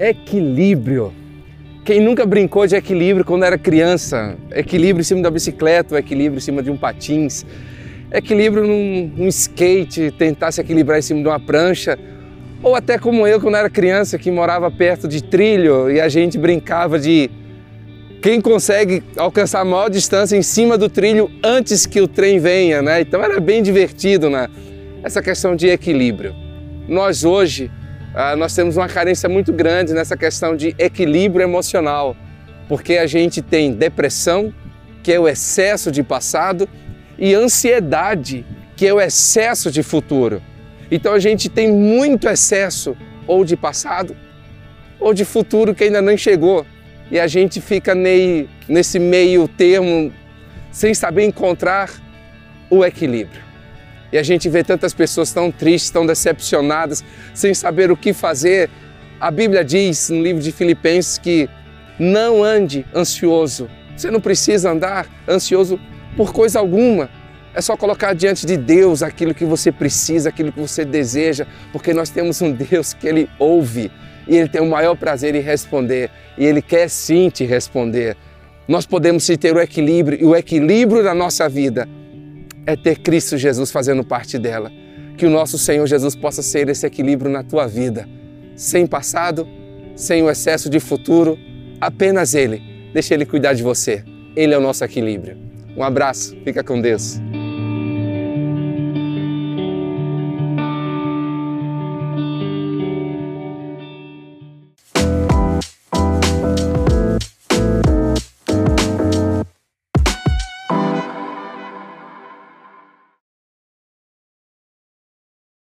Equilíbrio. Quem nunca brincou de equilíbrio quando era criança? Equilíbrio em cima da bicicleta, equilíbrio em cima de um patins, equilíbrio num, skate, tentar se equilibrar em cima de uma prancha, ou até como eu quando era criança que morava perto de trilho e a gente brincava de quem consegue alcançar a maior distância em cima do trilho antes que o trem venha, né? Então era bem divertido, né? Essa questão de equilíbrio. Nós hoje ah, nós temos uma carência muito grande nessa questão de equilíbrio emocional, porque a gente tem depressão, que é o excesso de passado, e ansiedade, que é o excesso de futuro. Então a gente tem muito excesso ou de passado ou de futuro que ainda não chegou. E a gente fica nesse meio termo sem saber encontrar o equilíbrio. E a gente vê tantas pessoas tão tristes, tão decepcionadas, sem saber o que fazer. A Bíblia diz no livro de Filipenses que não ande ansioso. Você não precisa andar ansioso por coisa alguma. É só colocar diante de Deus aquilo que você precisa, aquilo que você deseja, porque nós temos um Deus que Ele ouve e Ele tem o maior prazer em responder e Ele quer sim te responder. Nós podemos ter o equilíbrio e o equilíbrio da nossa vida é ter Cristo Jesus fazendo parte dela. Que o nosso Senhor Jesus possa ser esse equilíbrio na tua vida, sem passado, sem o excesso de futuro, apenas Ele. Deixa Ele cuidar de você. Ele é o nosso equilíbrio. Um abraço, fica com Deus.